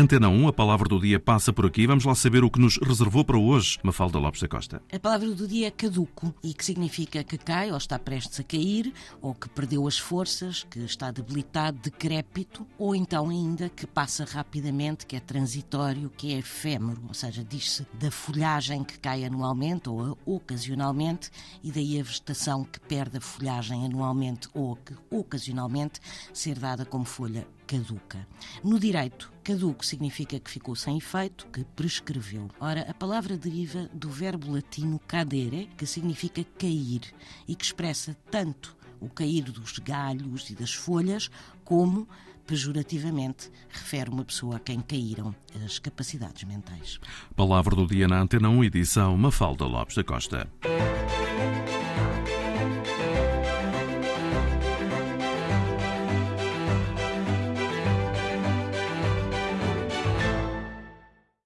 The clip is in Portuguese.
Antena 1, a palavra do dia passa por aqui. Vamos lá saber o que nos reservou para hoje, Mafalda Lopes da Costa. A palavra do dia é caduco e que significa que cai ou está prestes a cair, ou que perdeu as forças, que está debilitado, decrépito, ou então ainda que passa rapidamente, que é transitório, que é efêmero, ou seja, diz-se da folhagem que cai anualmente ou ocasionalmente e daí a vegetação que perde a folhagem anualmente ou que ocasionalmente ser dada como folha caduca. No direito, caduco significa que ficou sem efeito, que prescreveu. Ora, a palavra deriva do verbo latino cadere, que significa cair e que expressa tanto o cair dos galhos e das folhas, como, pejorativamente, refere uma pessoa a quem caíram as capacidades mentais. Palavra do dia na Antena 1, edição Mafalda Lopes da Costa.